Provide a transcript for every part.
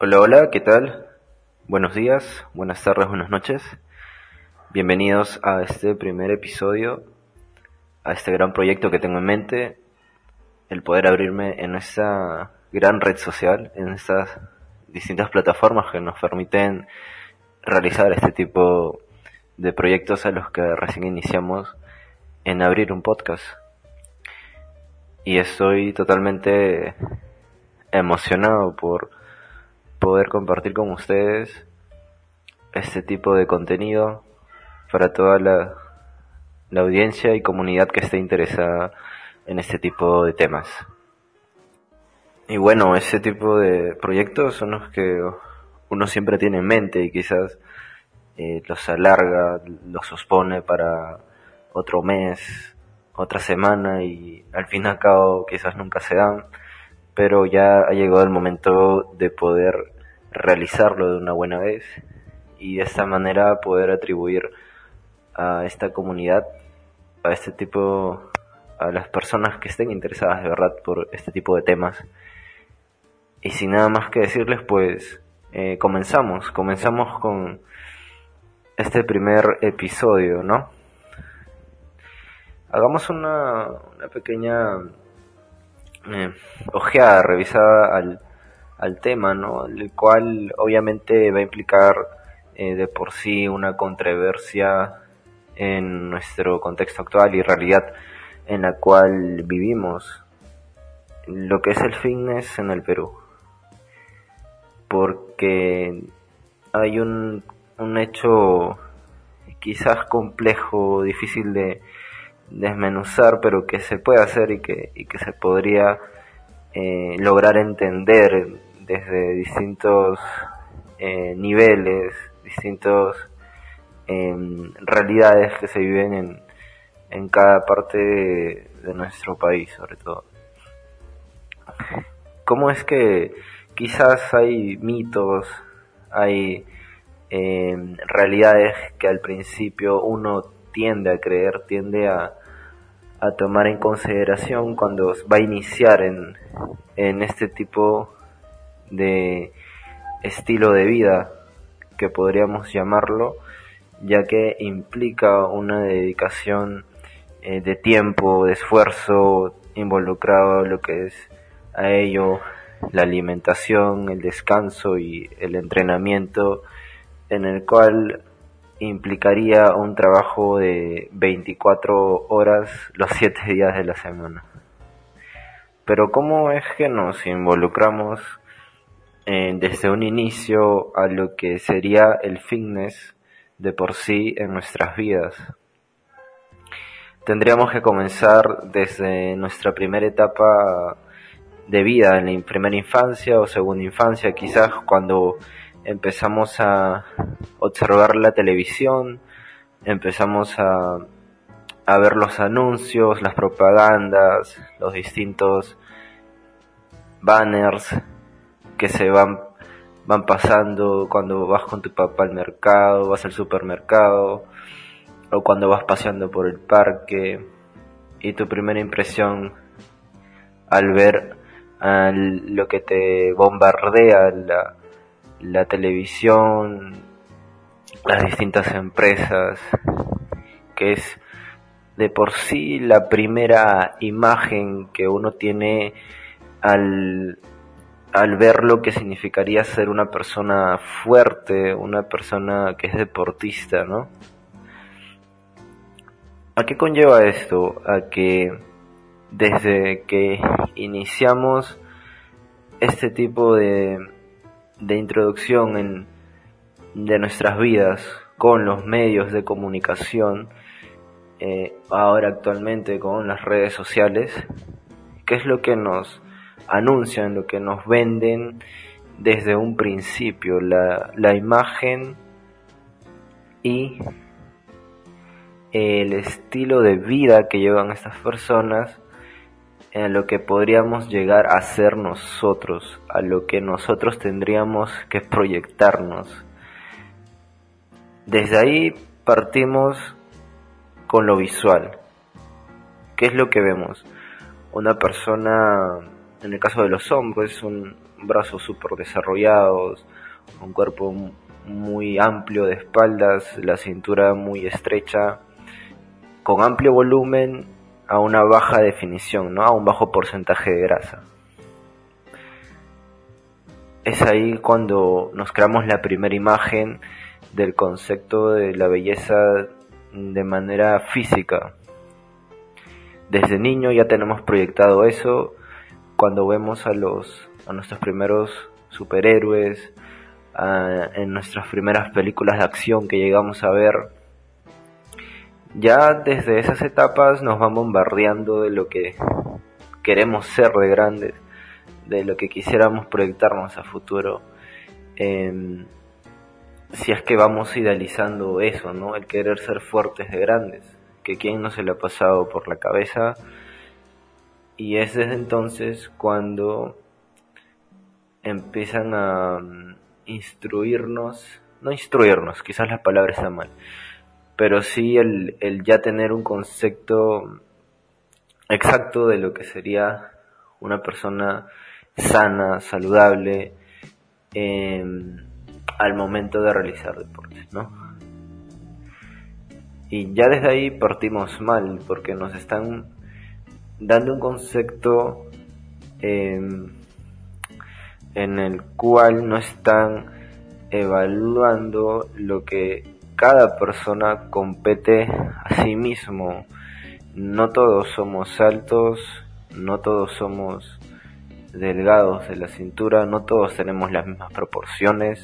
Hola, hola, ¿qué tal? Buenos días, buenas tardes, buenas noches. Bienvenidos a este primer episodio, a este gran proyecto que tengo en mente, el poder abrirme en esta gran red social, en estas distintas plataformas que nos permiten realizar este tipo de proyectos a los que recién iniciamos en abrir un podcast. Y estoy totalmente emocionado por poder compartir con ustedes este tipo de contenido para toda la, audiencia y comunidad que esté interesada en este tipo de temas. Y bueno, ese tipo de proyectos son los que uno siempre tiene en mente y quizás eh, los alarga, los sospone para otro mes, otra semana y al fin y al cabo quizás nunca se dan, pero ya ha llegado el momento de poder realizarlo de una buena vez y de esta manera poder atribuir a esta comunidad, a este tipo, a las personas que estén interesadas de verdad por este tipo de temas. Y sin nada más que decirles, pues eh, comenzamos, comenzamos con este primer episodio, ¿no? Hagamos una, una pequeña eh, ojeada, revisada al, al tema, ¿no? El cual obviamente va a implicar eh, de por sí una controversia en nuestro contexto actual y realidad en la cual vivimos, lo que es el fitness en el Perú. Porque hay un, un hecho quizás complejo, difícil de desmenuzar, pero que se puede hacer y que, y que se podría eh, lograr entender desde distintos eh, niveles, distintas em, realidades que se viven en, en cada parte de, nuestro país, sobre todo. ¿Cómo es que quizás hay mitos, hay em, realidades que al principio uno tiende a creer, tiende a, a tomar en consideración cuando va a iniciar en, en este tipo de estilo de vida que podríamos llamarlo, ya que implica una dedicación eh, de tiempo, de esfuerzo involucrado lo que es a ello la alimentación, el descanso y el entrenamiento, en el cual implicaría un trabajo de 24 horas los 7 días de la semana. Pero ¿cómo es que nos involucramos eh, desde un inicio a lo que sería el fitness de por sí en nuestras vidas. Tendríamos que comenzar desde nuestra primera etapa de vida, en la primera infancia o segunda infancia, quizás cuando empezamos a observar la televisión, empezamos a, a ver los anuncios, las propagandas, los distintos banners que se van, van pasando cuando vas con tu papá al mercado, vas al supermercado, o cuando vas paseando por el parque, y tu primera impresión al ver lo que te bombardea la, la televisión, las distintas empresas, que es de por sí la primera imagen que uno tiene al, al ver lo que significaría ser una persona fuerte, una persona que es deportista, ¿no? ¿A qué conlleva esto? A que desde que iniciamos este tipo de, de introducción en, de nuestras vidas con los medios de comunicación, eh, ahora actualmente con las redes sociales, ¿qué es lo que nos anuncian, lo que nos venden desde un principio, la, la imagen y el estilo de vida que llevan estas personas en lo que podríamos llegar a ser nosotros, a lo que nosotros tendríamos que proyectarnos. Desde ahí partimos con lo visual. ¿Qué es lo que vemos? Una persona en el caso de los hombres, un, brazos súper desarrollados, un cuerpo muy amplio de espaldas, la cintura muy estrecha, con amplio volumen a una baja definición, ¿no? a un bajo porcentaje de grasa. Es ahí cuando nos creamos la primera imagen del concepto de la belleza de manera física. Desde niño ya tenemos proyectado eso cuando vemos a los a nuestros primeros superhéroes, en nuestras primeras películas de acción que llegamos a ver. Ya desde esas etapas nos van bombardeando de lo que queremos ser de grandes, de lo que quisiéramos proyectarnos a futuro. Em, si es que vamos idealizando eso, ¿no? El querer ser fuertes de grandes, que quién no se le ha pasado por la cabeza. Y es desde entonces cuando empiezan a mm, instruirnos, no instruirnos, quizás la palabra está mal, pero sí el, el ya tener un concepto exacto de lo que sería una persona sana, saludable, eh, al momento de realizar deportes, ¿no? Y ya desde ahí partimos mal, porque nos están dando un concepto em, en el cual no están evaluando lo que cada persona compete a sí mismo. No todos somos altos, no todos somos delgados de la cintura, no todos tenemos las mismas proporciones,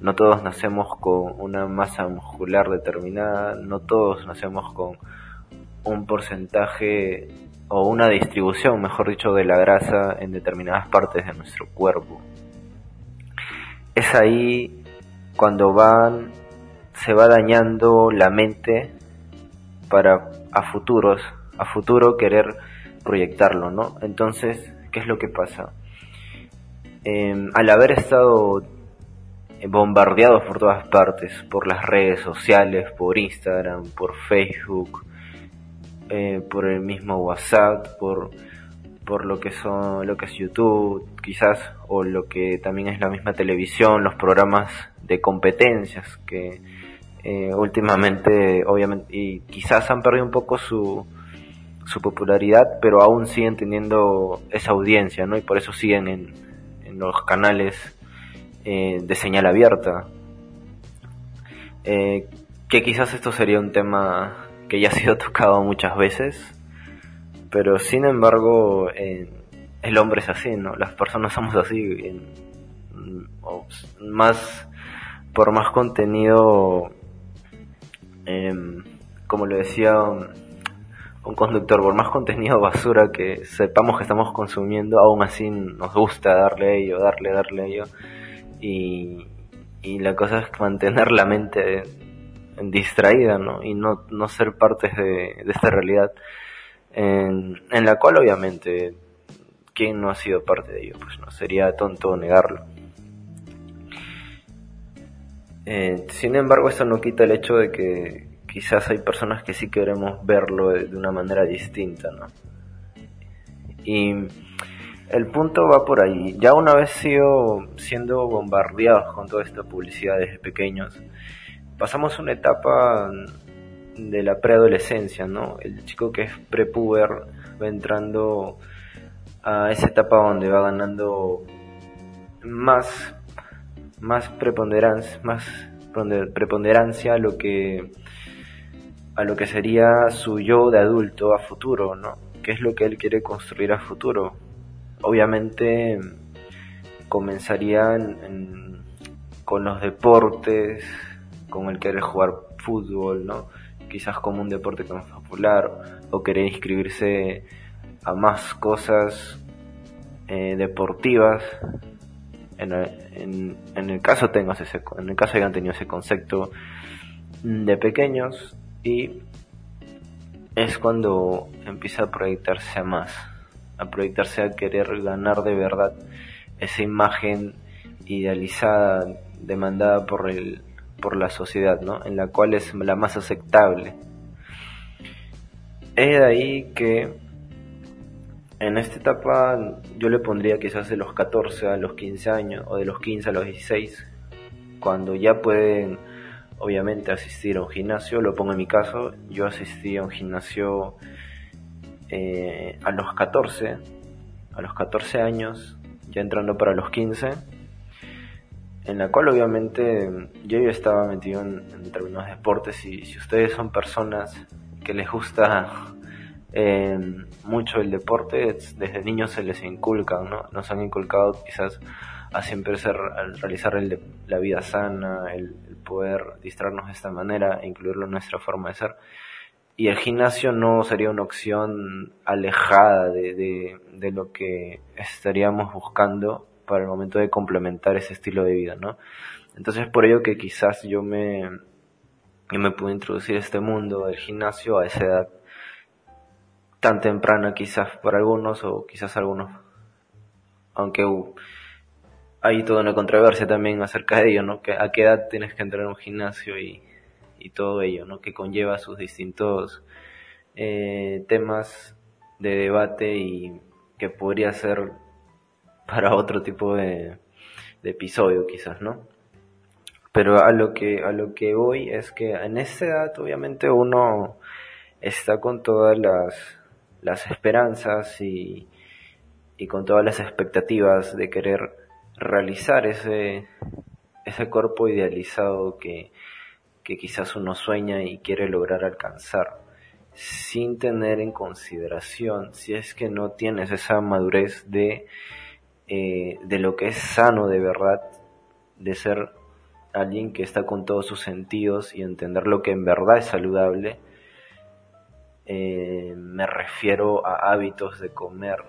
no todos nacemos con una masa muscular determinada, no todos nacemos con un porcentaje o una distribución, mejor dicho, de la grasa en determinadas partes de nuestro cuerpo. Es ahí cuando van se va dañando la mente para a futuros, a futuro querer proyectarlo, ¿no? Entonces, ¿qué es lo que pasa? Em, al haber estado bombardeados por todas partes, por las redes sociales, por Instagram, por Facebook, eh, por el mismo WhatsApp, por, por lo que son, lo que es YouTube, quizás, o lo que también es la misma televisión, los programas de competencias que eh, últimamente, obviamente, y quizás han perdido un poco su, su popularidad, pero aún siguen teniendo esa audiencia, ¿no? Y por eso siguen en, en los canales eh, de señal abierta. Eh, que quizás esto sería un tema que ya ha sido tocado muchas veces, pero sin embargo el hombre es así, ¿no? Las personas somos así, más por más contenido, em, como lo decía un conductor, por más contenido basura que sepamos que estamos consumiendo, aún así nos gusta darle ello, darle, darle ello y, y la cosa es mantener la mente distraída, ¿no? Y no, ser partes de, de esta realidad en, en, la cual obviamente ¿quién no ha sido parte de ello? Pues no, sería tonto negarlo. Eh, sin embargo, esto no quita el hecho de que quizás hay personas que sí queremos verlo de, una manera distinta, ¿no? Y el punto va por ahí. Ya una vez sido, siendo bombardeados con toda esta publicidad desde pequeños, pasamos una etapa de la preadolescencia, ¿no? El chico que es prepuber va entrando a esa etapa donde va ganando más, más preponderancia, más preponderancia a lo que a lo que sería su yo de adulto a futuro, ¿no? ¿Qué es lo que él quiere construir a futuro? obviamente comenzarían con los deportes, con el querer jugar fútbol, ¿no? Quizás como un deporte más popular, o querer inscribirse a más cosas eh, deportivas. En, el caso tengo ese, en el caso hayan tenido ese concepto de pequeños y es cuando empieza a proyectarse a más a proyectarse a querer ganar de verdad esa imagen idealizada, demandada por, el, por la sociedad, ¿no? en la cual es la más aceptable. Es de ahí que en esta etapa yo le pondría quizás de los 14 a los 15 años o de los 15 a los 16, cuando ya pueden obviamente asistir a un gimnasio, lo pongo en mi caso, yo asistí a un gimnasio eh, a los 14, a los 14 años, ya entrando para los 15, en la cual obviamente yo ya estaba metido en, en determinados deportes y si ustedes son personas que les gusta eh, mucho el deporte, desde niños se les inculca, ¿no? Nos han inculcado quizás a siempre ser, realizar el la vida sana, el, poder distraernos de esta manera incluirlo en nuestra forma de ser. Y el gimnasio no sería una opción alejada de, de, de lo que estaríamos buscando para el momento de complementar ese estilo de vida, ¿no? Entonces por ello que quizás yo me, yo me pude introducir a este mundo del gimnasio a esa edad tan temprana quizás para algunos o quizás algunos, aunque hay toda una controversia también acerca de ello, ¿no? Que a qué edad tienes que entrar a un gimnasio y, y todo ello, ¿no? Que conlleva sus distintos eh, temas de debate y que podría ser para otro tipo de, de episodio quizás, ¿no? Pero a lo que a lo que voy es que en esta edad obviamente uno está con todas las las esperanzas y, y con todas las expectativas de querer realizar ese, ese cuerpo idealizado que, que quizás uno sueña y quiere lograr alcanzar, sin tener en consideración si es que no tienes esa madurez de, eh, de lo que es sano de verdad, de ser alguien que está con todos sus sentidos y entender lo que en verdad es saludable, eh, me refiero a hábitos de comer,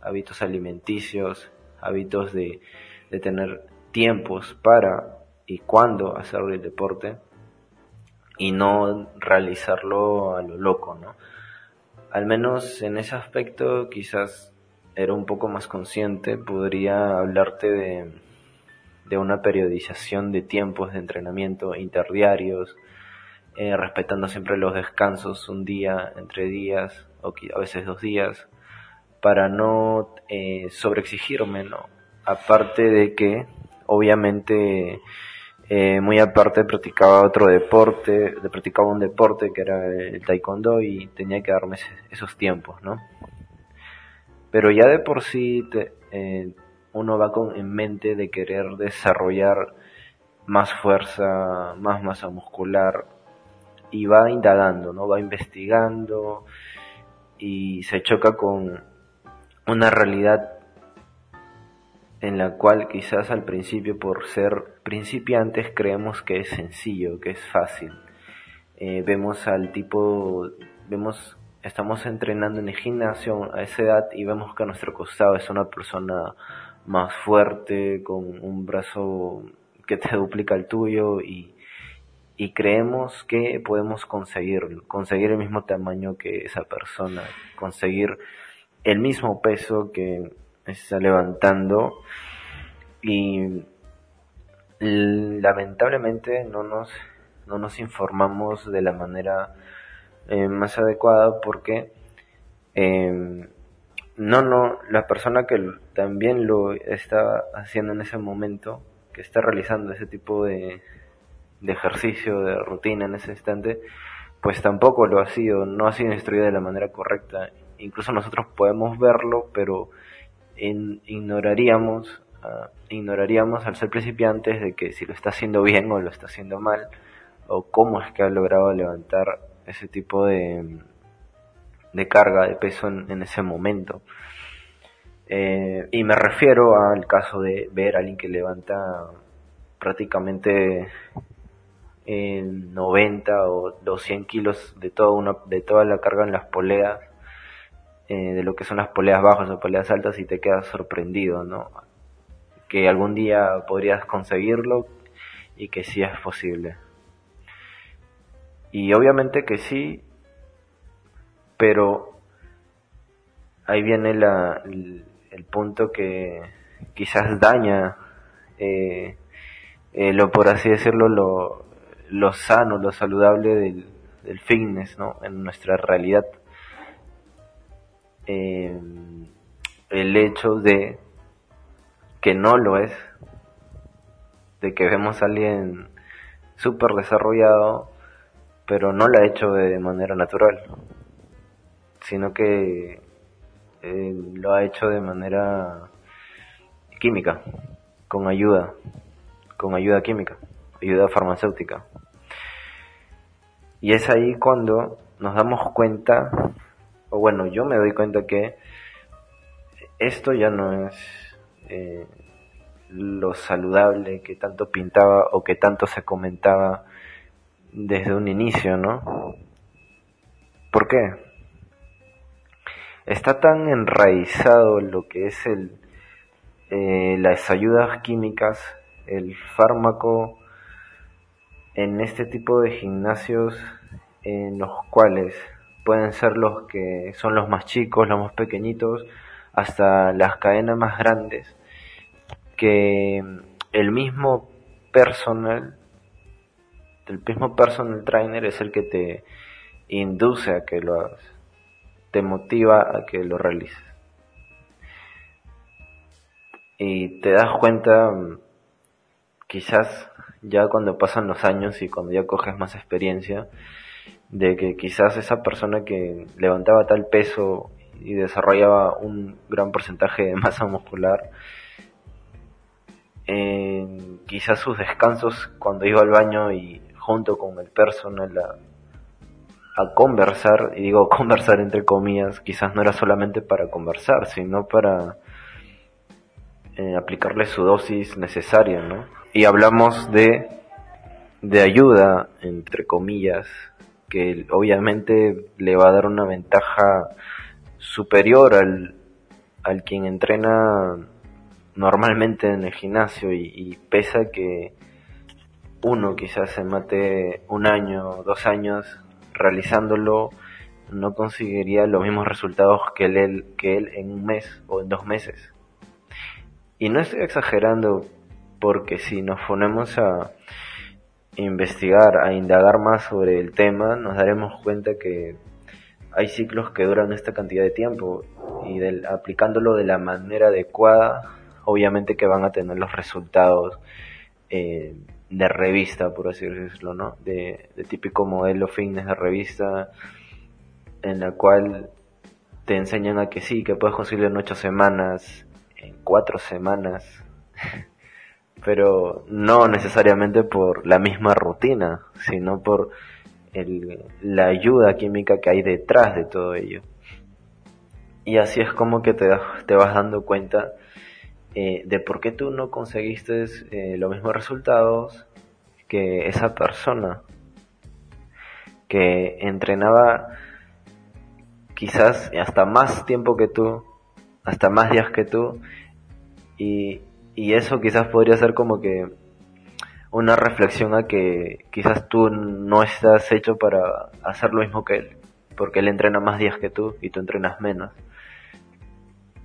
hábitos alimenticios, hábitos de, de tener tiempos para y cuándo hacer el deporte y no realizarlo a lo loco, ¿no? Al menos en ese aspecto quizás era un poco más consciente, podría hablarte de, de una periodización de tiempos de entrenamiento interdiarios, eh, respetando siempre los descansos, un día, entre días, o a veces dos días, para no eh, sobreexigirme, ¿no? Aparte de que, obviamente, eh, muy aparte practicaba otro deporte, practicaba un deporte que era el taekwondo y tenía que darme esos tiempos, ¿no? Pero ya de por sí uno va con en mente de querer desarrollar más fuerza, más masa muscular, y va indagando, ¿no? Va investigando y se choca con una realidad en la cual quizás al principio por ser principiantes creemos que es sencillo, que es fácil. Eh, vemos al tipo, vemos, estamos entrenando en el gimnasio a esa edad y vemos que a nuestro costado es una persona más fuerte, con un brazo que te duplica el tuyo y y creemos que podemos conseguirlo, conseguir el mismo tamaño que esa persona, conseguir el mismo peso que está levantando. Y lamentablemente no nos no nos informamos de la manera eh, más adecuada porque eh, no no la persona que también lo está haciendo en ese momento que está realizando ese tipo de, de ejercicio, de rutina en ese instante, pues tampoco lo ha sido, no ha sido instruida de la manera correcta. Incluso nosotros podemos verlo, pero ignoraríamos, uh, ignoraríamos al ser principiantes de que si lo está haciendo bien o lo está haciendo mal, o cómo es que ha logrado levantar ese tipo de, de carga, de peso en, ese momento. Eh, y me refiero al caso de ver a alguien que levanta prácticamente 90 o 200 kilos de toda, una, de toda la carga en las poleas, eh, de lo que son las poleas bajas o poleas altas y te quedas sorprendido, ¿no? Que algún día podrías conseguirlo y que sí es posible. Y obviamente que sí, pero ahí viene la, el, punto que quizás daña, eh, eh, lo por así decirlo, lo, lo sano, lo saludable del, fitness, ¿no? En nuestra realidad. Eh, el hecho de que no lo es, de que vemos a alguien súper desarrollado, pero no lo ha hecho de manera natural, sino que eh, lo ha hecho de manera química, con ayuda, con ayuda química, ayuda farmacéutica. Y es ahí cuando nos damos cuenta, o bueno, yo me doy cuenta que esto ya no es eh, lo saludable que tanto pintaba o que tanto se comentaba desde un inicio, ¿no? ¿Por qué? Está tan enraizado lo que es el, eh, las ayudas químicas, el fármaco en este tipo de gimnasios en los cuales pueden ser los que son los más chicos, los más pequeñitos, hasta las cadenas más grandes, que el mismo personal, el mismo personal trainer es el que te induce a que lo hagas, te motiva a que lo realices. Y te das cuenta, quizás ya cuando pasan los años y cuando ya coges más experiencia, de que quizás esa persona que levantaba tal peso y desarrollaba un gran porcentaje de masa muscular, quizás sus descansos cuando iba al baño y junto con el personal a, a conversar, y digo conversar entre comillas, quizás no era solamente para conversar, sino para eh, aplicarle su dosis necesaria, ¿no? Y hablamos de, de ayuda, entre comillas, que obviamente le va a dar una ventaja superior al, al quien entrena normalmente en el gimnasio y, y pesa que uno quizás se mate un año, dos años realizándolo, no conseguiría los mismos resultados que él, que él en un mes o en dos meses. Y no estoy exagerando porque si nos ponemos a investigar, a indagar más sobre el tema, nos daremos cuenta que hay ciclos que duran esta cantidad de tiempo y del, aplicándolo de la manera adecuada, obviamente que van a tener los resultados eh, de revista, por así decirlo, ¿no? De, de típico modelo fitness de revista, en la cual te enseñan a que sí, que puedes conseguirlo en ocho semanas, en cuatro semanas, pero no necesariamente por la misma rutina, sino por el, la ayuda química que hay detrás de todo ello. Y así es como que te, te vas dando cuenta eh, de por qué tú no conseguiste eh, los mismos resultados que esa persona que entrenaba quizás hasta más tiempo que tú, hasta más días que tú, y, y eso quizás podría ser como que una reflexión a que quizás tú no estás hecho para hacer lo mismo que él, porque él entrena más días que tú y tú entrenas menos.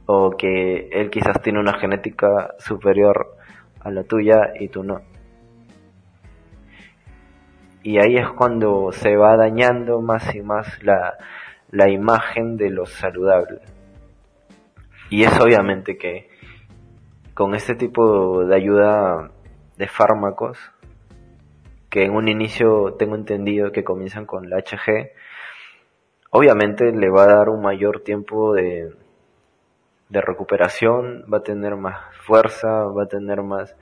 O que él quizás tiene una genética superior a la tuya y tú no. Y ahí es cuando se va dañando más y más la, la imagen de lo saludable. Y es obviamente que con este tipo de ayuda de fármacos, que en un inicio tengo entendido que comienzan con la HG, obviamente le va a dar un mayor tiempo de, recuperación, va a tener más fuerza, va a tener más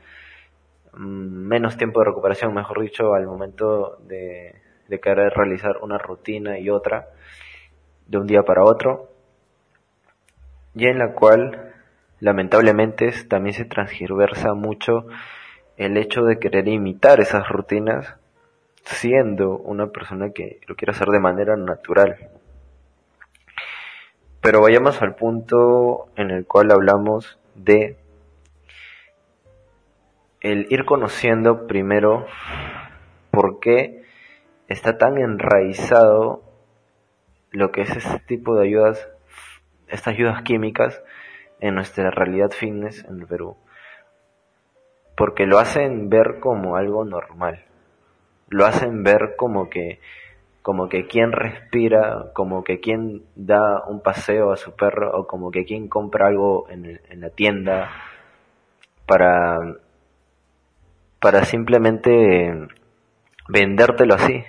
mm, menos tiempo de recuperación, mejor dicho, al momento de, de querer realizar una rutina y otra de un día para otro, y en la cual lamentablemente también se transgiversa mucho el hecho de querer imitar esas rutinas siendo una persona que lo quiere hacer de manera natural. Pero vayamos al punto en el cual hablamos de el ir conociendo primero por qué está tan enraizado lo que es ese tipo de ayudas, estas ayudas químicas, en nuestra realidad fitness en el Perú. Porque lo hacen ver como algo normal. Lo hacen ver como que como que quien respira, como que quien da un paseo a su perro o como que quien compra algo en, en la tienda para, para simplemente vendértelo así,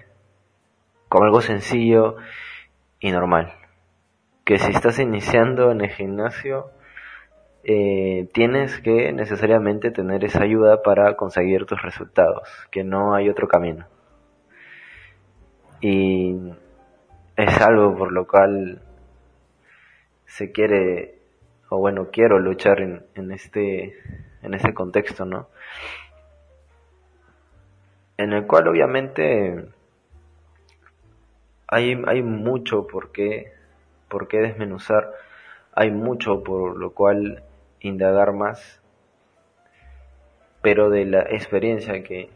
como algo sencillo y normal. Que si estás iniciando en el gimnasio, eh, tienes que necesariamente tener esa ayuda para conseguir tus resultados, que no hay otro camino. Y es algo por lo cual se quiere, o bueno, quiero luchar en, este, en este contexto, ¿no? En el cual obviamente hay, hay mucho por qué, por qué desmenuzar, hay mucho por lo cual indagar más, pero de la experiencia que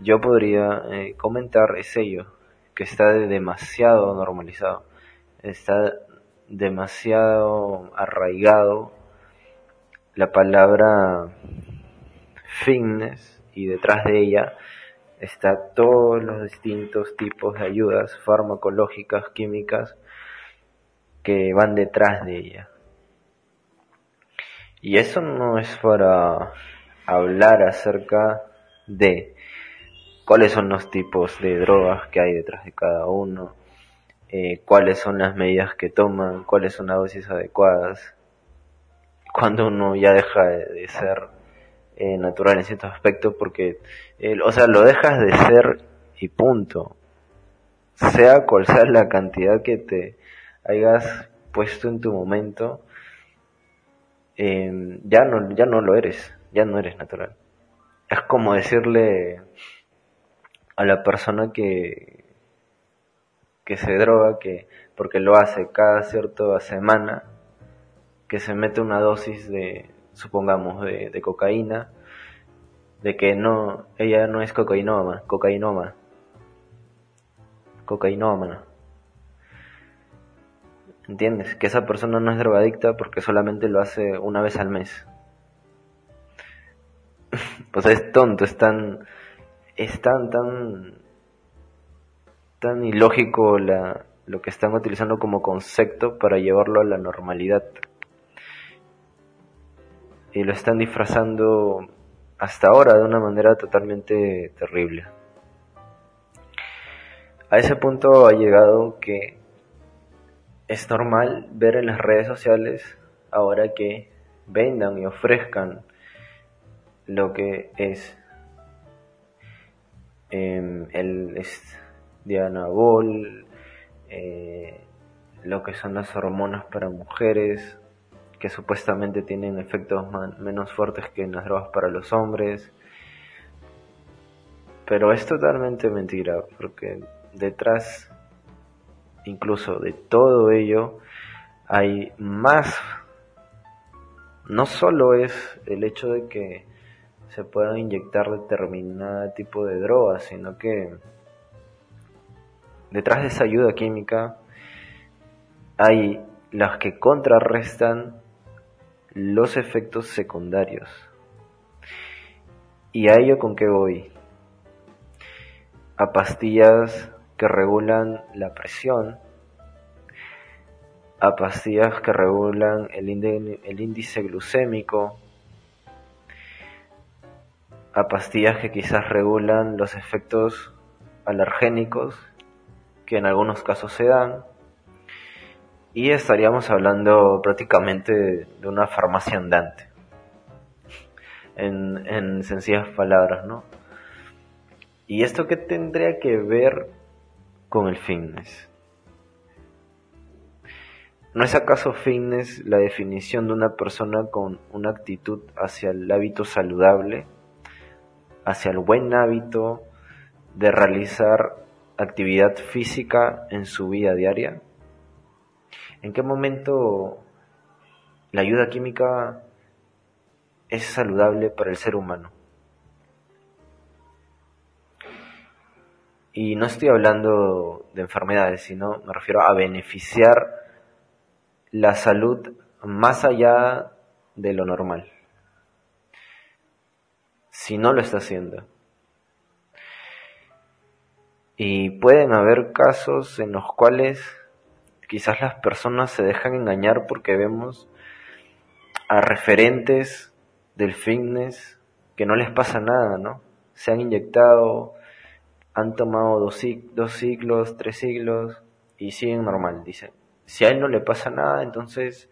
yo podría eh, comentar es ello, que está demasiado normalizado, está demasiado arraigado la palabra fitness y detrás de ella está todos los distintos tipos de ayudas farmacológicas, químicas que van detrás de ella. Y eso no es para hablar acerca de cuáles son los tipos de drogas que hay detrás de cada uno, eh, cuáles son las medidas que toman, cuáles son las dosis adecuadas, cuando uno ya deja de, ser eh, natural en ciertos aspectos, porque, o sea, lo dejas de ser y punto. Sea cual sea la cantidad que te hayas puesto en tu momento, eh, ya, no, ya no lo eres, ya no eres natural. Es como decirle a la persona que, que se droga, que porque lo hace cada cierta semana, que se mete una dosis de, supongamos, de, de cocaína, de que no, ella no es cocainómana, cocainómana, cocainómana. ¿Entiendes? Que esa persona no es drogadicta porque solamente lo hace una vez al mes. pues es tonto, es tan, es tan, tan, tan ilógico lo que están utilizando como concepto para llevarlo a la normalidad. Y lo están disfrazando hasta ahora de una manera totalmente terrible. A ese punto ha llegado que es normal ver en las redes sociales ahora que vendan y ofrezcan lo que es eh, el Dianabol, eh, lo que son las hormonas para mujeres, que supuestamente tienen efectos menos fuertes que las drogas para los hombres. Pero es totalmente mentira, porque detrás incluso de todo ello, hay más. No solo es el hecho de que se puedan inyectar determinado tipo de drogas, sino que detrás de esa ayuda química hay las que contrarrestan los efectos secundarios. ¿Y a ello con qué voy? A pastillas que regulan la presión, a pastillas que regulan el, índice glucémico, a pastillas que quizás regulan los efectos alergénicos que en algunos casos se dan. Y estaríamos hablando prácticamente de una farmacia andante. En, en sencillas palabras, ¿no? ¿Y esto qué tendría que ver con el fitness. ¿No es acaso fitness la definición de una persona con una actitud hacia el hábito saludable, hacia el buen hábito de realizar actividad física en su vida diaria? ¿En qué momento la ayuda química es saludable para el ser humano? Y no estoy hablando de enfermedades, sino me refiero a beneficiar la salud más allá de lo normal. Si no lo está haciendo. Y pueden haber casos en los cuales quizás las personas se dejan engañar porque vemos a referentes del fitness que no les pasa nada, ¿no? Se han inyectado, han tomado dos, dos siglos, tres siglos y siguen normal, dicen. Si a él no le pasa nada, entonces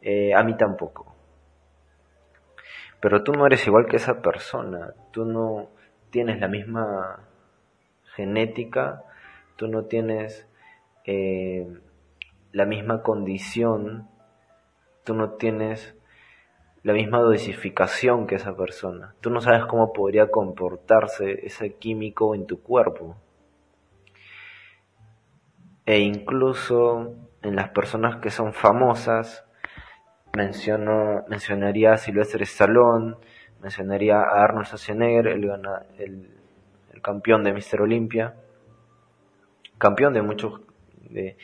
eh, a mí tampoco. Pero tú no eres igual que esa persona, tú no tienes la misma genética, tú no tienes eh, la misma condición, tú no tienes la misma dosificación que esa persona. Tú no sabes cómo podría comportarse ese químico en tu cuerpo. E incluso en las personas que son famosas, menciono, mencionaría a Sylvester Stallone, mencionaría a Arnold Schwarzenegger, el, el, campeón de Mr. Olympia, campeón de muchos, de,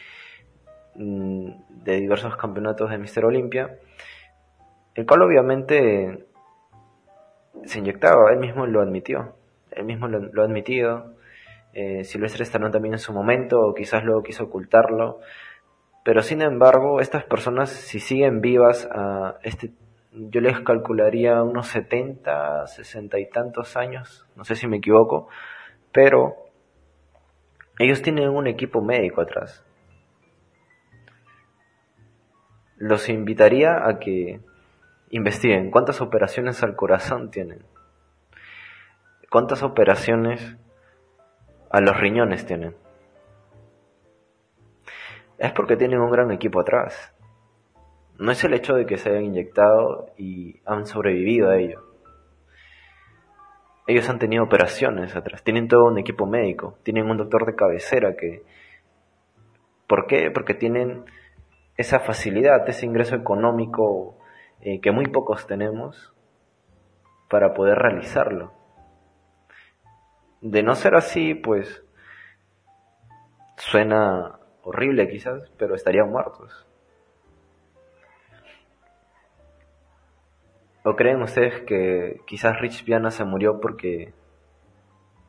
mm, de diversos campeonatos de Mr. Olympia, el cual obviamente se inyectaba, él mismo lo admitió, él mismo lo, ha admitido, eh, Silvestre Stallone también en su momento, o quizás luego quiso ocultarlo, pero sin embargo, estas personas, si siguen vivas este, yo les calcularía unos 70, 60 y tantos años, no sé si me equivoco, pero ellos tienen un equipo médico atrás. Los invitaría a que investiguen cuántas operaciones al corazón tienen, cuántas operaciones a los riñones tienen es porque tienen un gran equipo atrás. No es el hecho de que se hayan inyectado y han sobrevivido a ello. Ellos han tenido operaciones atrás, tienen todo un equipo médico, tienen un doctor de cabecera que... ¿Por qué? Porque tienen esa facilidad, ese ingreso económico eh, que muy pocos tenemos para poder realizarlo. De no ser así, pues suena horrible quizás, pero estarían muertos. ¿O creen ustedes que quizás Rich Piana se murió porque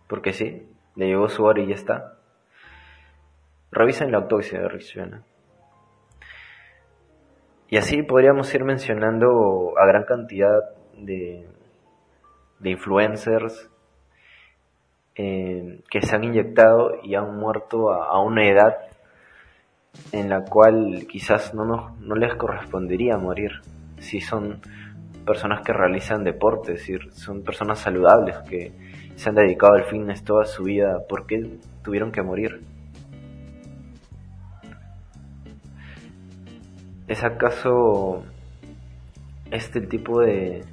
porque sí, le llegó su hora y ya está? Revisen la autopsia de Rich Piana. Y así podríamos ir mencionando a gran cantidad de, de influencers eh, que se han inyectado y han muerto a una edad en la cual quizás no, nos, no les correspondería morir si son personas que realizan deportes, si son personas saludables que se han dedicado al fitness toda su vida, ¿por qué tuvieron que morir? ¿Es acaso este el tipo de,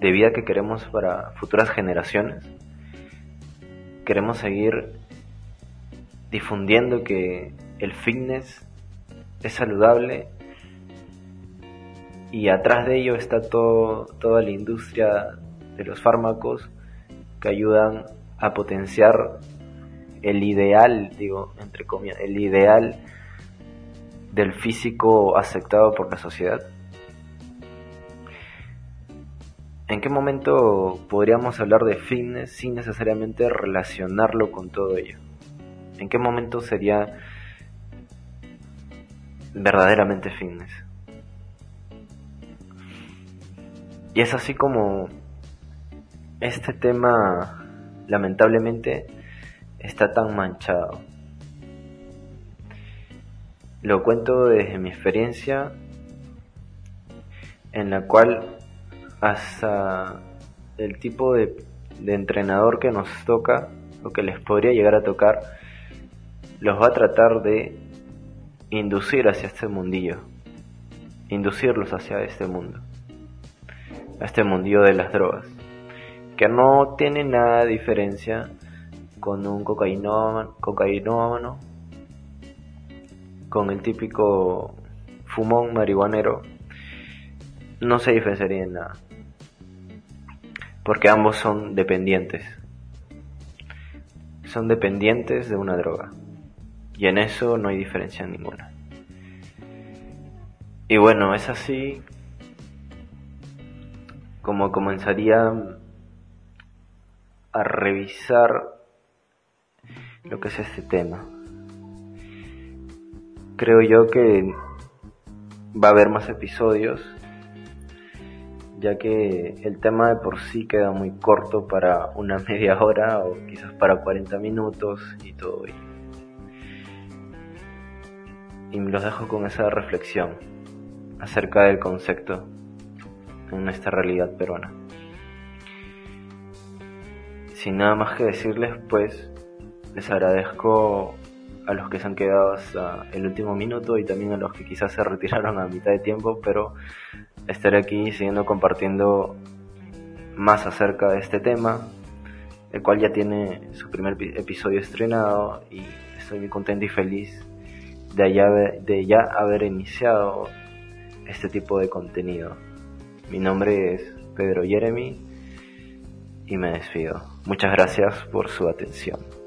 de vida que queremos para futuras generaciones? ¿Queremos seguir difundiendo que el fitness es saludable y atrás de ello está todo, toda la industria de los fármacos que ayudan a potenciar el ideal, digo, entre comillas, el ideal del físico aceptado por la sociedad. ¿En qué momento podríamos hablar de fitness sin necesariamente relacionarlo con todo ello? ¿En qué momento sería verdaderamente fitness. Y es así como este tema lamentablemente está tan manchado. Lo cuento desde mi experiencia en la cual hasta el tipo de, de entrenador que nos toca o que les podría llegar a tocar los va a tratar de inducir hacia este mundillo, inducirlos hacia este mundo, a este mundillo de las drogas, que no tiene nada de diferencia con un cocainómano, cocainómano con el típico fumón marihuanero, no se diferenciaría en nada, porque ambos son dependientes, son dependientes de una droga. Y en eso no hay diferencia ninguna. Y bueno, es así como comenzaría a revisar lo que es este tema. Creo yo que va a haber más episodios, ya que el tema de por sí queda muy corto para una media hora o quizás para 40 minutos y todo. Y los dejo con esa reflexión acerca del concepto en esta realidad peruana. Sin nada más que decirles, pues les agradezco a los que se han quedado hasta el último minuto y también a los que quizás se retiraron a mitad de tiempo, pero estaré aquí siguiendo compartiendo más acerca de este tema, el cual ya tiene su primer episodio estrenado y estoy muy contento y feliz de, allá, de ya haber iniciado este tipo de contenido. Mi nombre es Pedro Jeremy y me despido. Muchas gracias por su atención.